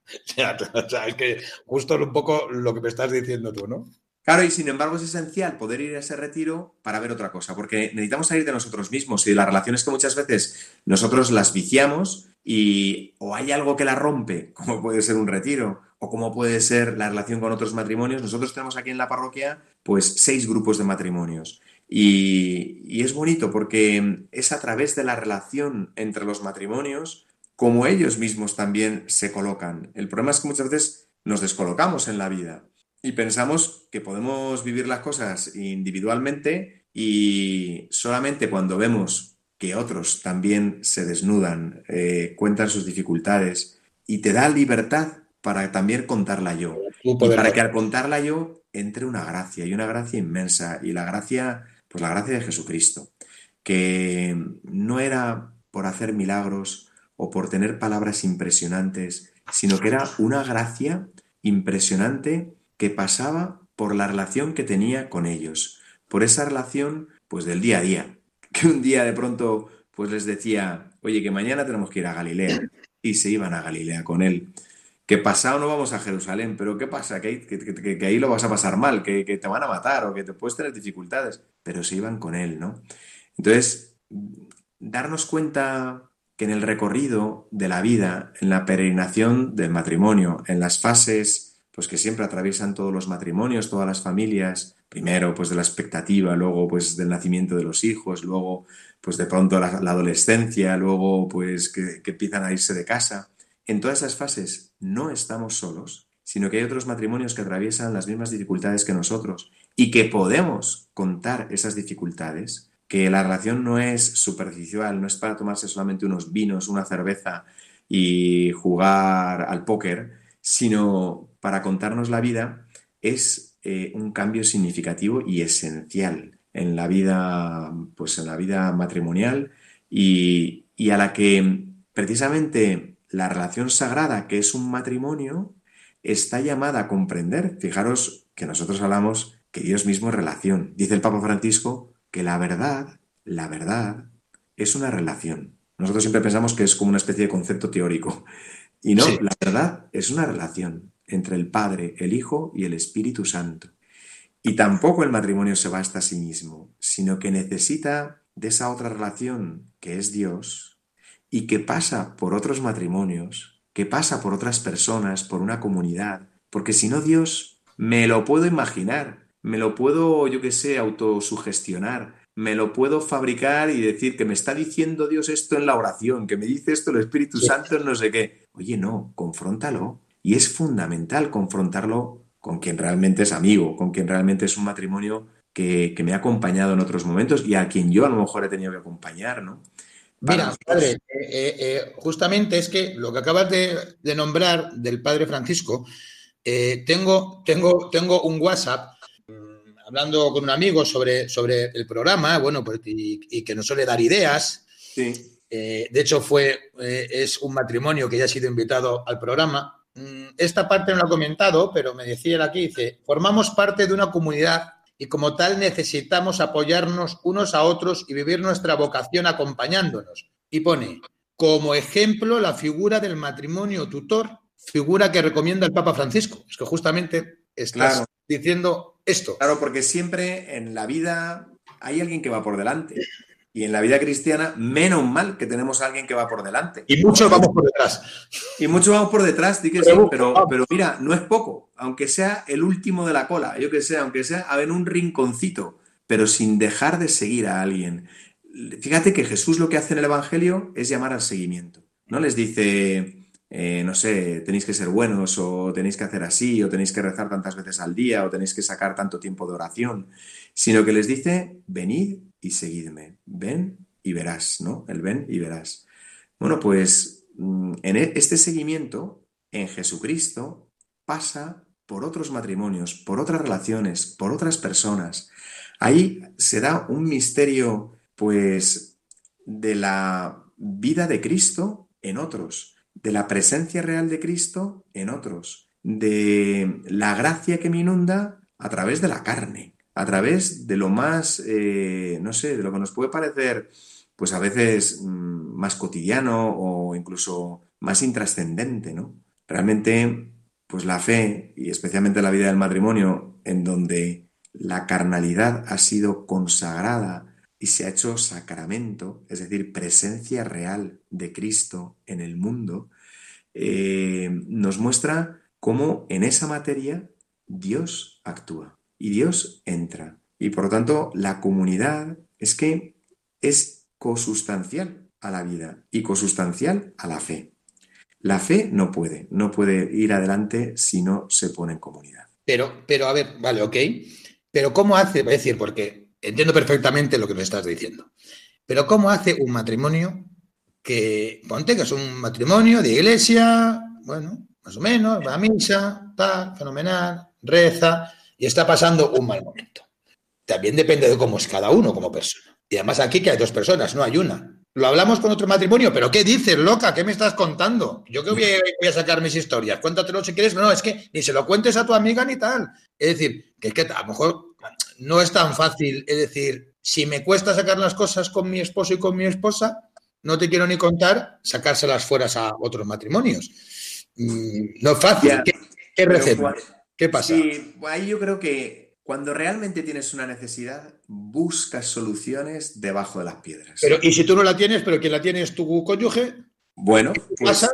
o sea, es que justo un poco lo que me estás diciendo tú, ¿no? Claro, y sin embargo es esencial poder ir a ese retiro para ver otra cosa, porque necesitamos salir de nosotros mismos y de las relaciones que muchas veces nosotros las viciamos y o hay algo que la rompe, como puede ser un retiro, o como puede ser la relación con otros matrimonios. Nosotros tenemos aquí en la parroquia pues seis grupos de matrimonios y, y es bonito porque es a través de la relación entre los matrimonios como ellos mismos también se colocan. El problema es que muchas veces nos descolocamos en la vida y pensamos que podemos vivir las cosas individualmente y solamente cuando vemos que otros también se desnudan, eh, cuentan sus dificultades y te da libertad para también contarla yo. Y para que al contarla yo entre una gracia y una gracia inmensa y la gracia, pues la gracia de Jesucristo, que no era por hacer milagros o por tener palabras impresionantes, sino que era una gracia impresionante que pasaba por la relación que tenía con ellos, por esa relación pues del día a día, que un día de pronto pues les decía, oye, que mañana tenemos que ir a Galilea y se iban a Galilea con él. Que pasado no vamos a Jerusalén, pero ¿qué pasa? Que, ahí- que- ahí lo vas a pasar mal, que te van a matar o que te puedes tener dificultades, pero se iban con él, ¿no? Entonces, darnos cuenta que en el recorrido de la vida, en la peregrinación del matrimonio, en las fases pues que siempre atraviesan todos los matrimonios, todas las familias, primero pues de la expectativa, luego pues del nacimiento de los hijos, luego pues de pronto la, adolescencia, luego pues que, que empiezan a irse de casa. En todas esas fases no estamos solos, sino que hay otros matrimonios que atraviesan las mismas dificultades que nosotros y que podemos contar esas dificultades, que la relación no es superficial, no es para tomarse solamente unos vinos, una cerveza y jugar al póker, sino para contarnos la vida, es eh, un cambio significativo y esencial en la vida, pues en la vida matrimonial y, y a la que precisamente la relación sagrada, que es un matrimonio, está llamada a comprender. Fijaros que nosotros hablamos que Dios mismo es relación. Dice el Papa Francisco que la verdad, la verdad, es una relación. Nosotros siempre pensamos que es como una especie de concepto teórico. Y no, Sí. la verdad es una relación entre el Padre, el Hijo y el Espíritu Santo. Y tampoco el matrimonio se basta a sí mismo, sino que necesita de esa otra relación que es Dios y que pasa por otros matrimonios, que pasa por otras personas, por una comunidad, porque si no Dios me lo puedo imaginar, me lo puedo, yo qué sé, autosugestionar, me lo puedo fabricar y decir que me está diciendo Dios esto en la oración, que me dice esto el Espíritu Santo en no sé qué. Oye, no, confróntalo. Y es fundamental confrontarlo con quien realmente es amigo, con quien realmente es un matrimonio que, que me ha acompañado en otros momentos y a quien yo a lo mejor he tenido que acompañar, ¿no? Para Mira, padre, eh, eh, eh, justamente es que lo que acabas de, de nombrar del padre Francisco, eh, tengo, tengo, tengo un WhatsApp hablando con un amigo sobre, sobre el programa, bueno, pues, y, y que nos suele dar ideas. Sí, Eh, de hecho, fue, eh, es un matrimonio que ya ha sido invitado al programa. Mm, Esta parte no lo ha comentado, pero me decía él aquí, dice, formamos parte de una comunidad y como tal necesitamos apoyarnos unos a otros y vivir nuestra vocación acompañándonos. Y pone, como ejemplo, la figura del matrimonio tutor, figura que recomienda el Papa Francisco. Es que justamente estás Claro. diciendo esto. Claro, porque siempre en la vida hay alguien que va por delante. Y en la vida cristiana, menos mal que tenemos a alguien que va por delante. Y muchos vamos por detrás. Y muchos vamos por detrás, sí, Pero- pero, pero mira, no es poco. Aunque sea el último de la cola, yo que sé, aunque sea a ver un rinconcito, pero sin dejar de seguir a alguien. Fíjate que Jesús lo que hace en el Evangelio es llamar al seguimiento. No les dice, eh, no sé, tenéis que ser buenos, o tenéis que hacer así, o tenéis que rezar tantas veces al día, o tenéis que sacar tanto tiempo de oración, sino que les dice, venid y seguidme, ven y verás, ¿no? El ven y verás. Bueno, pues mm, en e- este seguimiento en Jesucristo pasa por otros matrimonios, por otras relaciones, por otras personas. Ahí se da un misterio, pues, de la vida de Cristo en otros, de la presencia real de Cristo en otros, de la gracia que me inunda a través de la carne, a través de lo más, eh, no sé, de lo que nos puede parecer, pues a veces mm, más cotidiano o incluso más intrascendente, ¿no? Realmente, pues la fe, y especialmente la vida del matrimonio, en donde la carnalidad ha sido consagrada y se ha hecho sacramento, es decir, presencia real de Cristo en el mundo, eh, nos muestra cómo en esa materia Dios actúa y Dios entra. Y por lo tanto, la comunidad es que es cosustancial a la vida y cosustancial a la fe. La fe no puede, no puede ir adelante si no se pone en comunidad. Pero, pero a ver, vale, ok. Pero ¿cómo hace? Es decir, porque entiendo perfectamente lo que me estás diciendo. Pero ¿cómo hace un matrimonio que, ponte que es un matrimonio de iglesia, bueno, más o menos, va a misa, tal, fenomenal, reza, y está pasando un mal momento. También depende de cómo es cada uno como persona. Y además aquí que hay dos personas, no hay una. Lo hablamos con otro matrimonio, pero ¿qué dices, loca? ¿Qué me estás contando? Yo que voy a, sacar mis historias, cuéntatelo si quieres. No, es que ni se lo cuentes a tu amiga ni tal. Es decir, que es que a lo mejor no es tan fácil. Es decir, si me cuesta sacar las cosas con mi esposo y con mi esposa, no te quiero ni contar sacárselas fuera a otros matrimonios. Mm, no es fácil. Ya, ¿Qué, qué receta? ¿Qué pasa? Sí, ahí yo creo que cuando realmente tienes una necesidad, buscas soluciones debajo de las piedras. Pero, y si tú no la tienes, pero quien la tiene es tu cónyuge, bueno, pues pasa?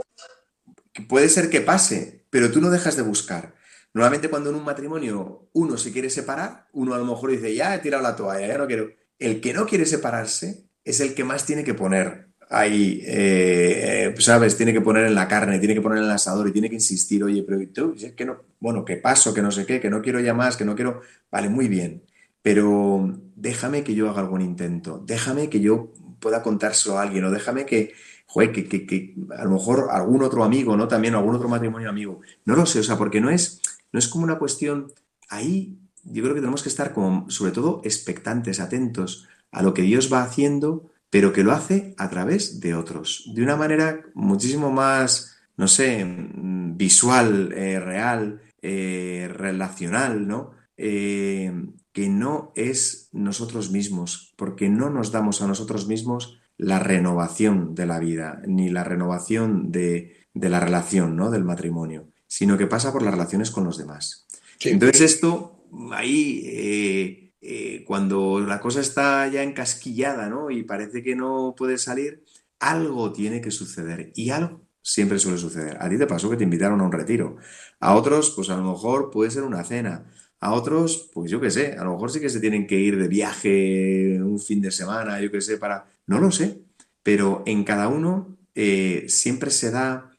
puede ser que pase, pero tú no dejas de buscar. Normalmente cuando en un matrimonio uno se quiere separar, uno a lo mejor dice, ya he tirado la toalla, ya no quiero. El que no quiere separarse es el que más tiene que poner ahí, eh, eh, ¿sabes? Tiene que poner en la carne, tiene que poner en el asador y tiene que insistir, oye, pero tú, es que no, bueno, que paso, que no sé qué, que no quiero ya más, que no quiero, vale, muy bien, pero déjame que yo haga algún intento, déjame que yo pueda contárselo a alguien o déjame que, joder, que, que, que a lo mejor algún otro amigo, ¿no? También algún otro matrimonio amigo, no lo sé, o sea, porque no es, no es como una cuestión, ahí yo creo que tenemos que estar como, sobre todo, expectantes, atentos a lo que Dios va haciendo pero que lo hace a través de otros, de una manera muchísimo más, no sé, mm, visual, eh, real, eh, relacional, ¿no? Eh, que no es nosotros mismos, porque no nos damos a nosotros mismos la renovación de la vida, ni la renovación de, de la relación, ¿no? Del matrimonio, sino que pasa por las relaciones con los demás. Sí. Entonces esto, ahí eh, eh, cuando la cosa está ya encasquillada, ¿no? Y parece que no puede salir, algo tiene que suceder. Y algo siempre suele suceder. A ti te pasó que te invitaron a un retiro. A otros, pues a lo mejor puede ser una cena. A otros, pues yo qué sé, a lo mejor sí que se tienen que ir de viaje un fin de semana, yo qué sé, para... No lo sé, pero en cada uno eh, siempre se da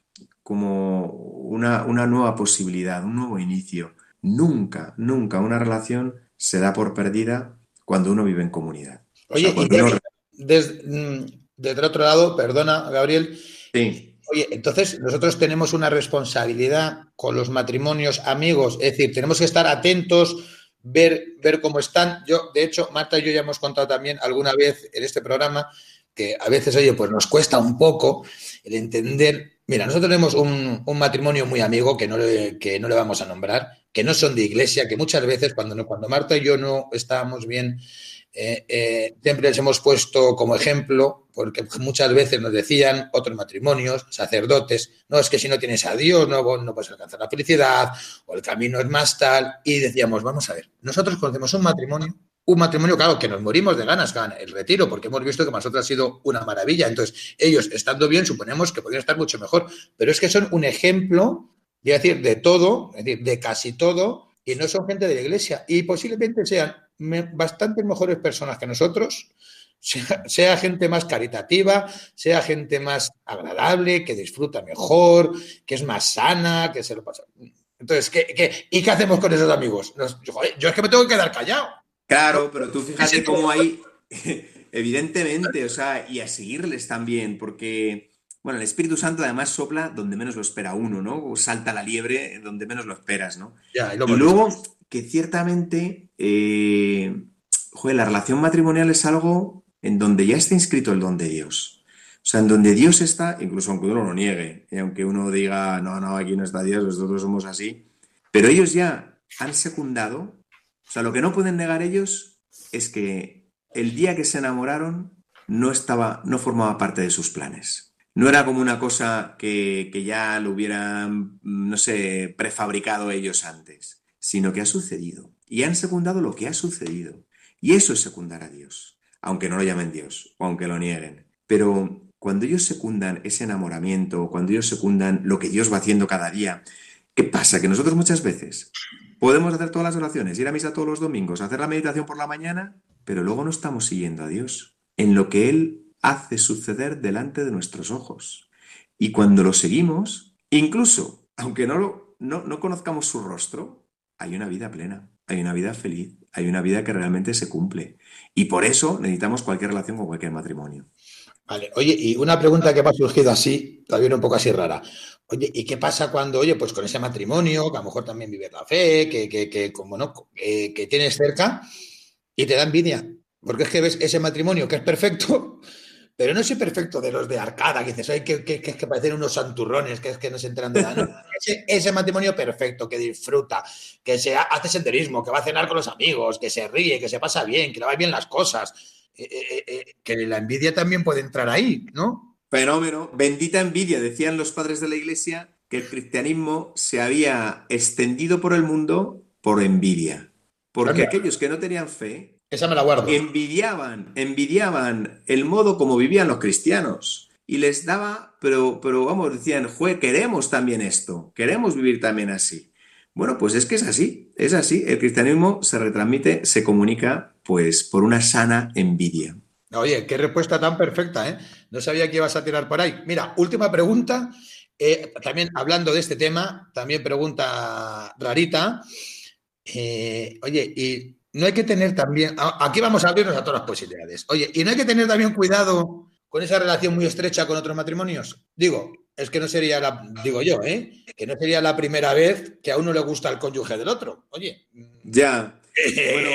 como una, una nueva posibilidad, un nuevo inicio. Nunca, nunca una relación se da por perdida cuando uno vive en comunidad. O Oye, sea, y uno- desde, mm, desde el otro lado, perdona, Gabriel, Sí, Oye, entonces nosotros tenemos una responsabilidad con los matrimonios amigos, es decir, tenemos que estar atentos, ver, ver cómo están. Yo, de hecho, Marta y yo ya hemos contado también alguna vez en este programa que a veces, oye, pues nos cuesta un poco el entender. Mira, nosotros tenemos un, un matrimonio muy amigo que no, le, que no le vamos a nombrar, que no son de iglesia, que muchas veces cuando, cuando Marta y yo no estábamos bien, eh, eh, siempre les hemos puesto como ejemplo, porque muchas veces nos decían otros matrimonios, sacerdotes, no es que si no tienes a Dios no, no puedes alcanzar la felicidad, o el camino es más tal, y decíamos, vamos a ver, nosotros conocemos un matrimonio, un matrimonio, claro, que nos morimos de ganas con el retiro, porque hemos visto que para nosotros ha sido una maravilla, entonces ellos estando bien suponemos que podrían estar mucho mejor, pero es que son un ejemplo, voy decir, de todo, es decir, de casi todo, y no son gente de la iglesia, y posiblemente sean me- bastante mejores personas que nosotros, sea, gente más caritativa, sea gente más agradable, que disfruta mejor, que es más sana, que se lo pasa. Entonces, ¿qué, qué- y qué hacemos con esos amigos? Yo es que me tengo que quedar callado. Claro, pero tú fíjate cómo hay, evidentemente, o sea, y a seguirles también, porque, bueno, el Espíritu Santo además sopla donde menos lo espera uno, ¿no? O salta la liebre donde menos lo esperas, ¿no? Ya, y lo Y hemos luego, que ciertamente, eh, joder, la relación matrimonial es algo en donde ya está inscrito el don de Dios. O sea, en donde Dios está, incluso aunque uno lo niegue, y aunque uno diga, no, no, aquí no está Dios, nosotros somos así, pero ellos ya han secundado, o sea, lo que no pueden negar ellos es que el día que se enamoraron no estaba, no formaba parte de sus planes. No era como una cosa que, que ya lo hubieran, no sé, prefabricado ellos antes, sino que ha sucedido. Y han secundado lo que ha sucedido. Y eso es secundar a Dios, aunque no lo llamen Dios o aunque lo nieguen. Pero cuando ellos secundan ese enamoramiento, cuando ellos secundan lo que Dios va haciendo cada día, ¿qué pasa? Que nosotros muchas veces podemos hacer todas las oraciones, ir a misa todos los domingos, hacer la meditación por la mañana, pero luego no estamos siguiendo a Dios en lo que Él hace suceder delante de nuestros ojos. Y cuando lo seguimos, incluso aunque no, lo, no, no conozcamos su rostro, hay una vida plena, hay una vida feliz, hay una vida que realmente se cumple. Y por eso necesitamos cualquier relación con cualquier matrimonio. Vale, oye, y una pregunta que me ha surgido así, todavía un poco así rara. Oye, ¿y qué pasa cuando, oye, pues con ese matrimonio, que a lo mejor también vives la fe, que, que, que como no, que, que tienes cerca, y te da envidia? Porque es que ves ese matrimonio que es perfecto, pero no ese perfecto de los de Arcada, que dices, ay, que, que, es que parecen unos santurrones, que es que no se enteran de nada. Ese, ese matrimonio perfecto, que disfruta, que se ha- hace senderismo, que va a cenar con los amigos, que se ríe, que se pasa bien, que le va bien las cosas. Eh, eh, eh, que la envidia también puede entrar ahí, ¿no? Fenómeno. Bendita envidia, decían los padres de la iglesia, que el cristianismo se había extendido por el mundo por envidia. Porque Anda. aquellos que no tenían fe Esa me la guardo. envidiaban, envidiaban el modo como vivían los cristianos. Y les daba, pero, pero vamos, decían, jue, queremos también esto, queremos vivir también así. Bueno, pues es que es así, es así. El cristianismo se retransmite, se comunica, pues, por una sana envidia. Oye, qué respuesta tan perfecta, ¿eh? No sabía que ibas a tirar por ahí. Mira, última pregunta. eh, también hablando de este tema, también pregunta Rarita. eh, oye, y no hay que tener también. Aquí vamos a abrirnos a todas las posibilidades. Oye, y no hay que tener también cuidado con esa relación muy estrecha con otros matrimonios. Digo, es que no sería la. Digo yo, ¿eh? Que no sería la primera vez que a uno le gusta el cónyuge del otro. Oye. Ya. Bueno,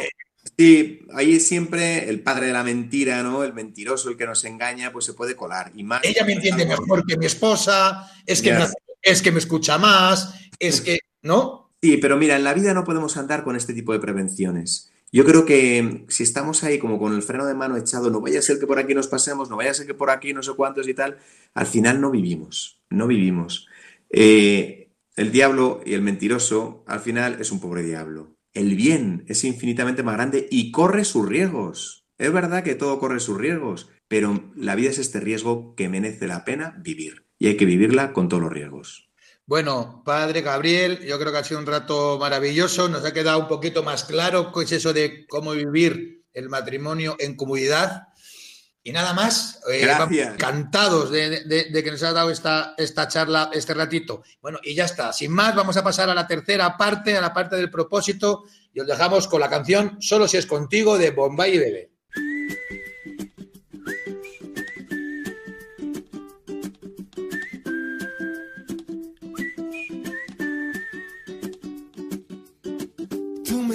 sí, ahí siempre el padre de la mentira, ¿no? El mentiroso, el que nos engaña, pues se puede colar. Y más. ella me entiende mejor que mi esposa, es que, me, es que me escucha más, es que, ¿no? Sí, pero mira, en la vida no podemos andar con este tipo de prevenciones. Yo creo que si estamos ahí como con el freno de mano echado, no vaya a ser que por aquí nos pasemos, no vaya a ser que por aquí no sé cuántos y tal, al final no vivimos, no vivimos. Eh, el diablo y el mentiroso, al final es un pobre diablo. El bien es infinitamente más grande y corre sus riesgos. Es verdad que todo corre sus riesgos, pero la vida es este riesgo que merece la pena vivir y hay que vivirla con todos los riesgos. Bueno, padre Gabriel, yo creo que ha sido un rato maravilloso, nos ha quedado un poquito más claro qué es eso de cómo vivir el matrimonio en comunidad. Y nada más, eh, encantados de, de- de que nos ha dado esta, esta charla, este ratito. Bueno, y ya está, sin más, vamos a pasar a la tercera parte, a la parte del propósito, y os dejamos con la canción Solo si es contigo de Bombay y Bebé.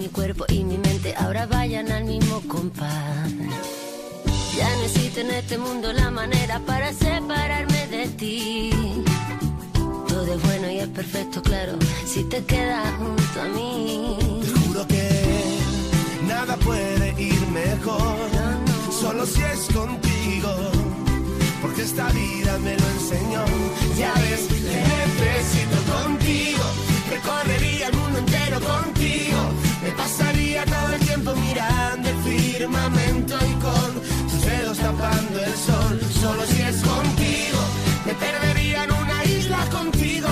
Mi cuerpo y mi mente ahora vayan al mismo compás. Ya no existe en este mundo la manera para separarme de ti. Todo es bueno y es perfecto, claro, si te quedas junto a mí. Te juro que nada puede ir mejor, solo si es contigo, porque esta vida me lo enseñó. Ya ves, te necesito contigo, recorrería el mundo entero contigo, me pasaría todo el tiempo mirando el firmamento y con tus dedos tapando el sol. Solo si es contigo, me perdería en una isla contigo,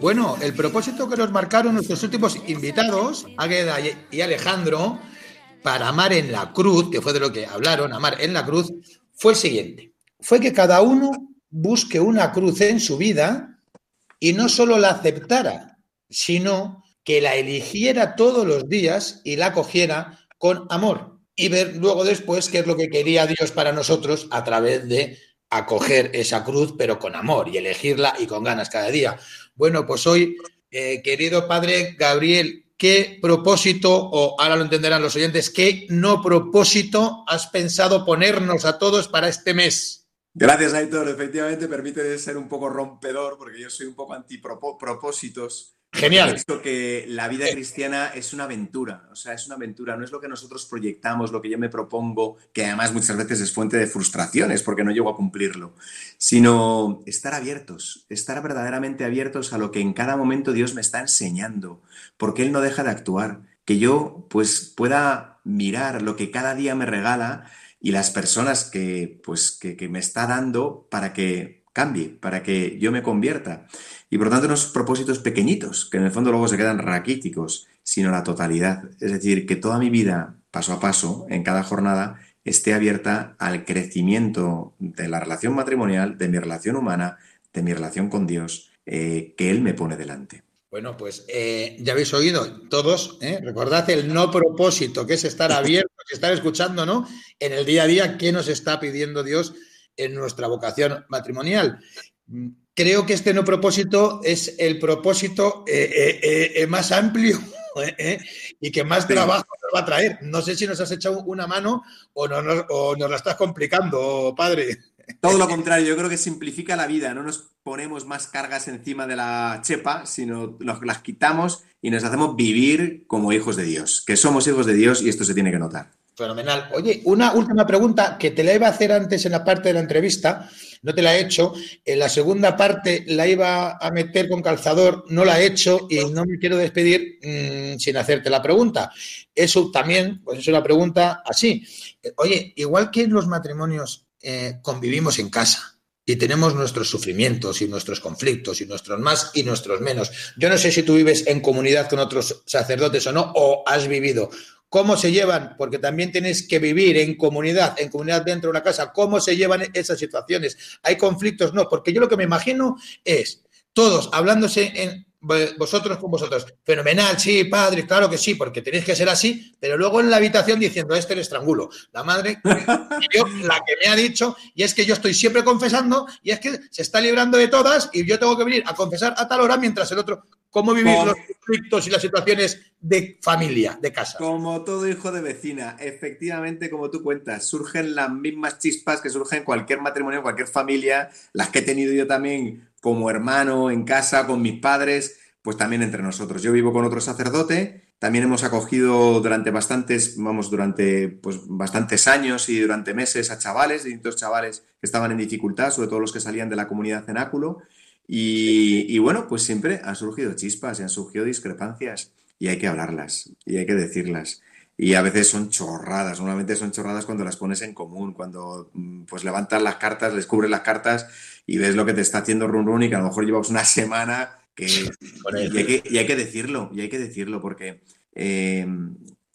Bueno, el propósito que nos marcaron nuestros últimos invitados, Águeda y- Alejandro, para amar en la cruz, que fue de lo que hablaron, amar en la cruz, fue el siguiente. Fue que cada uno busque una cruz en su vida y no solo la aceptara, sino que la eligiera todos los días y la cogiera con amor. Y ver luego después qué es lo que quería Dios para nosotros a través de acoger esa cruz, pero con amor y elegirla y con ganas cada día. Bueno, pues hoy, eh, querido padre Gabriel, ¿qué propósito, o ahora lo entenderán los oyentes, qué no propósito has pensado ponernos a todos para este mes? Gracias, Aitor. Efectivamente, permite ser un poco rompedor, porque yo soy un poco antipropósitos. Genial. Pienso que la vida cristiana es una aventura, o sea, es una aventura, no es lo que nosotros proyectamos, lo que yo me propongo, que además muchas veces es fuente de frustraciones porque no llego a cumplirlo, sino estar abiertos, estar verdaderamente abiertos a lo que en cada momento Dios me está enseñando, porque Él no deja de actuar, que yo pues pueda mirar lo que cada día me regala y las personas que, pues, que, que me está dando para que cambie, para que yo me convierta. Y por lo tanto, unos propósitos pequeñitos, que en el fondo luego se quedan raquíticos, sino la totalidad. Es decir, que toda mi vida, paso a paso, en cada jornada, esté abierta al crecimiento de la relación matrimonial, de mi relación humana, de mi relación con Dios, eh, que Él me pone delante. Bueno, pues eh, ya habéis oído todos, ¿eh? recordad el no propósito, que es estar abiertos, estar escuchando, ¿no? En el día a día, ¿qué nos está pidiendo Dios en nuestra vocación matrimonial? Creo que este no propósito es el propósito eh, eh, eh, más amplio y que más trabajo nos va a traer. No sé si nos has echado una mano o, no, nos- o nos la estás complicando, padre. Todo lo contrario, yo creo que simplifica la vida, no nos ponemos más cargas encima de la chepa, sino las quitamos y nos hacemos vivir como hijos de Dios, que somos hijos de Dios y esto se tiene que notar. Fenomenal. Oye, una última pregunta que te la iba a hacer antes en la parte de la entrevista, no te la he hecho. En la segunda parte la iba a meter con calzador, no la he hecho y no me quiero despedir mm, sin hacerte la pregunta. Eso también, pues es una pregunta así. Eh, Oye, igual que en los matrimonios eh, convivimos en casa y tenemos nuestros sufrimientos y nuestros conflictos y nuestros más y nuestros menos. Yo no sé si tú vives en comunidad con otros sacerdotes o no, o has vivido. ¿Cómo se llevan? Porque también tienes que vivir en comunidad, en comunidad dentro de una casa. ¿Cómo se llevan esas situaciones? ¿Hay conflictos? No, porque yo lo que me imagino es todos hablándose en vosotros con vosotros. Fenomenal, sí, padre, claro que sí, porque tenéis que ser así, pero luego en la habitación diciendo, este le estrangulo. La madre, yo, la que me ha dicho, y es que yo estoy siempre confesando, y es que se está librando de todas, y yo tengo que venir a confesar a tal hora mientras el otro. ¿Cómo vivir Con- los conflictos y las situaciones de familia, de casa? Como todo hijo de vecina, efectivamente, como tú cuentas, surgen las mismas chispas que surgen en cualquier matrimonio, en cualquier familia, las que he tenido yo también como hermano en casa, con mis padres, pues también entre nosotros. Yo vivo con otro sacerdote, también hemos acogido durante bastantes, vamos, durante pues bastantes años y durante meses a chavales, distintos chavales que estaban en dificultad, sobre todo los que salían de la comunidad cenáculo. Y, y bueno, pues siempre han surgido chispas y han surgido discrepancias y hay que hablarlas y hay que decirlas. Y a veces son chorradas, normalmente son chorradas cuando las pones en común, cuando mm, pues levantas las cartas, descubres las cartas y ves lo que te está haciendo run run y que a lo mejor llevamos una semana que... Y hay que, y hay que decirlo, y hay que decirlo porque eh,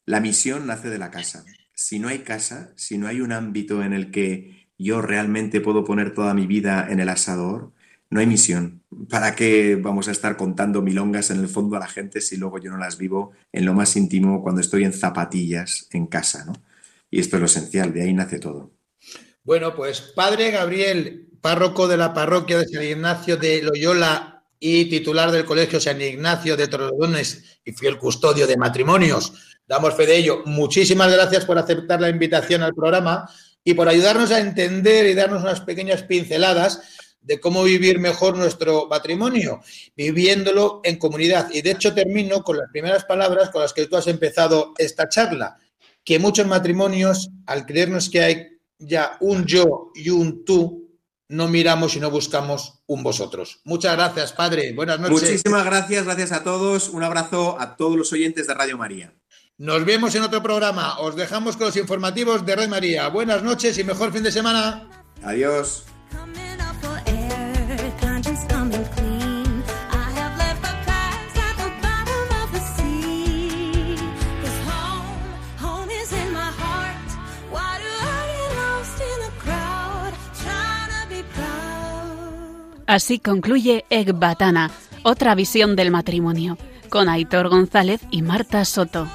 la misión nace de la casa. Si no hay casa, si no hay un ámbito en el que yo realmente puedo poner toda mi vida en el asador, no hay misión. ¿Para qué vamos a estar contando milongas en el fondo a la gente si luego yo no las vivo en lo más íntimo cuando estoy en zapatillas en casa, ¿no? Y esto es lo esencial, de ahí nace todo. Bueno, pues padre Gabriel, párroco de la parroquia de San Ignacio de Loyola y titular del Colegio San Ignacio de Torrelodones y fiel custodio de matrimonios. Damos fe de ello. Muchísimas gracias por aceptar la invitación al programa y por ayudarnos a entender y darnos unas pequeñas pinceladas de cómo vivir mejor nuestro matrimonio, viviéndolo en comunidad. Y de hecho termino con las primeras palabras con las que tú has empezado esta charla, que muchos matrimonios, al creernos que hay ya un yo y un tú, no miramos y no buscamos un vosotros. Muchas gracias, padre. Buenas noches. Muchísimas gracias, gracias a todos. Un abrazo a todos los oyentes de Radio María. Nos vemos en otro programa. Os dejamos con los informativos de Red María. Buenas noches y mejor fin de semana. Adiós. Así concluye Ecbatana, otra visión del matrimonio, con Aitor González y Marta Soto.